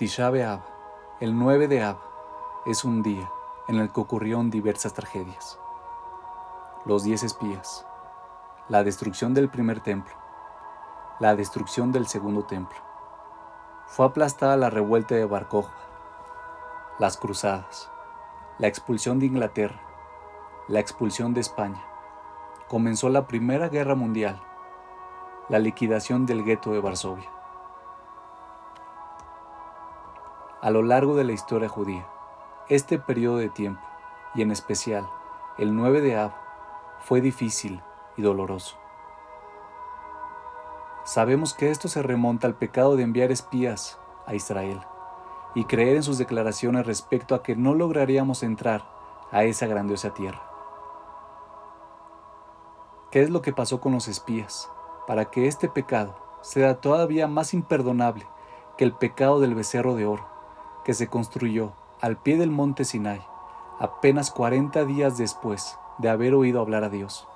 Tisha B'Av, el 9 de Ab, es un día en el que ocurrieron diversas tragedias. Los diez espías, la destrucción del primer templo, la destrucción del segundo templo. Fue aplastada la revuelta de Bar las cruzadas, la expulsión de Inglaterra, la expulsión de España. Comenzó la Primera Guerra Mundial, la liquidación del gueto de Varsovia. A lo largo de la historia judía, este periodo de tiempo, y en especial el 9 de Ab, fue difícil y doloroso. Sabemos que esto se remonta al pecado de enviar espías a Israel y creer en sus declaraciones respecto a que no lograríamos entrar a esa grandiosa tierra. ¿Qué es lo que pasó con los espías para que este pecado sea todavía más imperdonable que el pecado del becerro de oro que se construyó al pie del monte Sinai apenas 40 días después de haber oído hablar a Dios?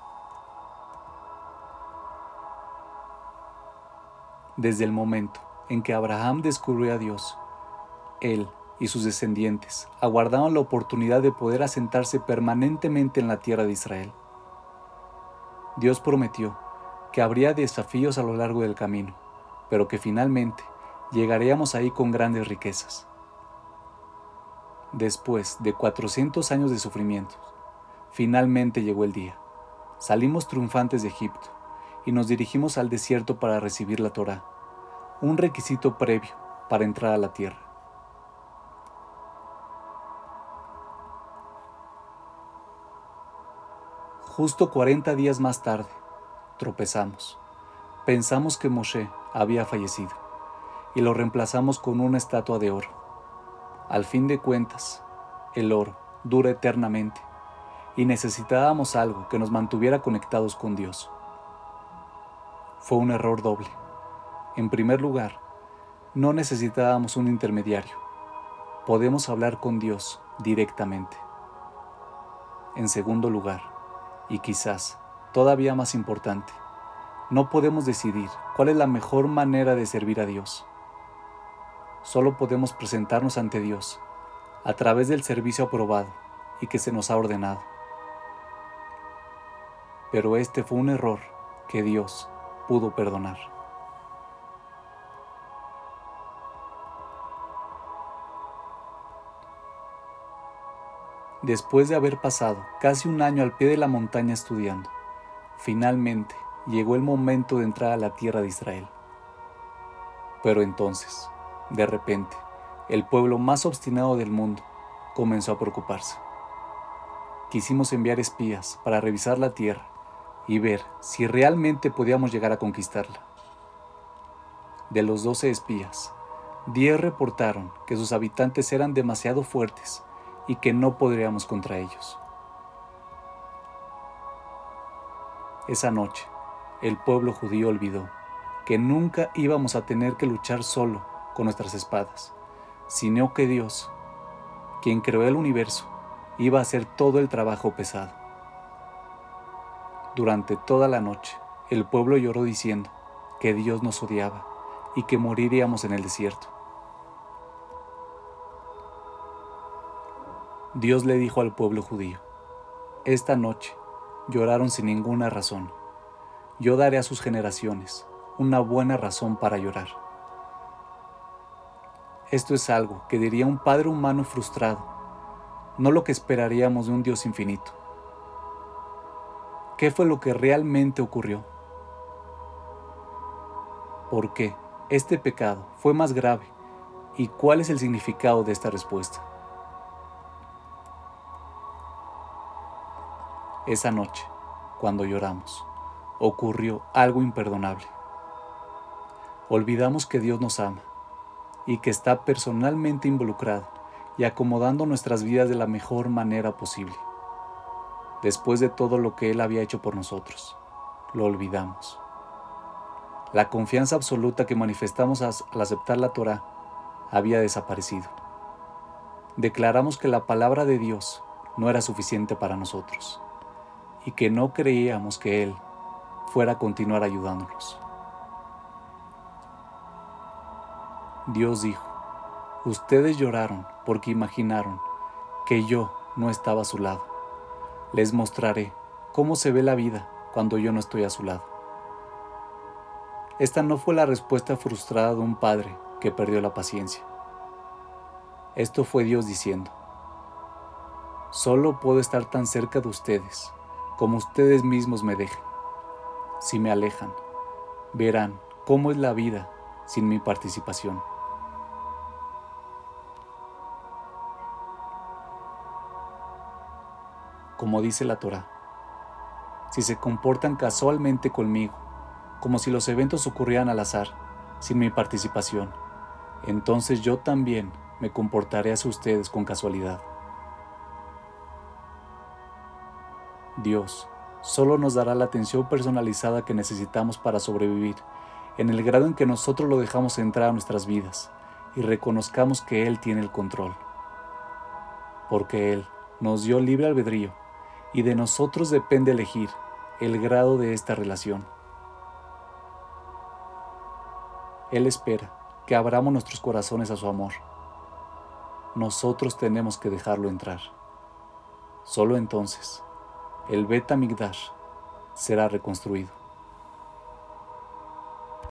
Desde el momento en que Abraham descubrió a Dios él y sus descendientes aguardaban la oportunidad de poder asentarse permanentemente en la tierra de Israel. Dios prometió que habría desafíos a lo largo del camino, pero que finalmente llegaríamos ahí con grandes riquezas. Después de 400 años de sufrimientos, finalmente llegó el día. Salimos triunfantes de Egipto y nos dirigimos al desierto para recibir la Torá, un requisito previo para entrar a la tierra. Justo 40 días más tarde, tropezamos. Pensamos que Moshe había fallecido y lo reemplazamos con una estatua de oro. Al fin de cuentas, el oro dura eternamente y necesitábamos algo que nos mantuviera conectados con Dios. Fue un error doble. En primer lugar, no necesitábamos un intermediario. Podemos hablar con Dios directamente. En segundo lugar, y quizás, todavía más importante, no podemos decidir cuál es la mejor manera de servir a Dios. Solo podemos presentarnos ante Dios a través del servicio aprobado y que se nos ha ordenado. Pero este fue un error que Dios pudo perdonar. Después de haber pasado casi un año al pie de la montaña estudiando, finalmente llegó el momento de entrar a la tierra de Israel. Pero entonces, de repente, el pueblo más obstinado del mundo comenzó a preocuparse. Quisimos enviar espías para revisar la tierra y ver si realmente podíamos llegar a conquistarla. De los doce espías, diez reportaron que sus habitantes eran demasiado fuertes y que no podríamos contra ellos. Esa noche, el pueblo judío olvidó que nunca íbamos a tener que luchar solo con nuestras espadas, sino que Dios, quien creó el universo, iba a hacer todo el trabajo pesado. Durante toda la noche, el pueblo lloró diciendo que Dios nos odiaba y que moriríamos en el desierto. Dios le dijo al pueblo judío, Esta noche lloraron sin ninguna razón. Yo daré a sus generaciones una buena razón para llorar. Esto es algo que diría un padre humano frustrado, no lo que esperaríamos de un Dios infinito. ¿Qué fue lo que realmente ocurrió? ¿Por qué este pecado fue más grave? ¿Y cuál es el significado de esta respuesta? Esa noche, cuando lloramos, ocurrió algo imperdonable. Olvidamos que Dios nos ama y que está personalmente involucrado y acomodando nuestras vidas de la mejor manera posible. Después de todo lo que Él había hecho por nosotros, lo olvidamos. La confianza absoluta que manifestamos al aceptar la Torah había desaparecido. Declaramos que la palabra de Dios no era suficiente para nosotros y que no creíamos que Él fuera a continuar ayudándonos. Dios dijo, Ustedes lloraron porque imaginaron que yo no estaba a su lado. Les mostraré cómo se ve la vida cuando yo no estoy a su lado. Esta no fue la respuesta frustrada de un padre que perdió la paciencia. Esto fue Dios diciendo, solo puedo estar tan cerca de ustedes como ustedes mismos me dejen. Si me alejan, verán cómo es la vida sin mi participación. Como dice la Torah, si se comportan casualmente conmigo, como si los eventos ocurrieran al azar, sin mi participación, entonces yo también me comportaré hacia ustedes con casualidad. Dios solo nos dará la atención personalizada que necesitamos para sobrevivir, en el grado en que nosotros lo dejamos entrar a nuestras vidas y reconozcamos que Él tiene el control. Porque Él nos dio libre albedrío y de nosotros depende elegir el grado de esta relación. Él espera que abramos nuestros corazones a su amor. Nosotros tenemos que dejarlo entrar. Solo entonces el Beta Migdash será reconstruido.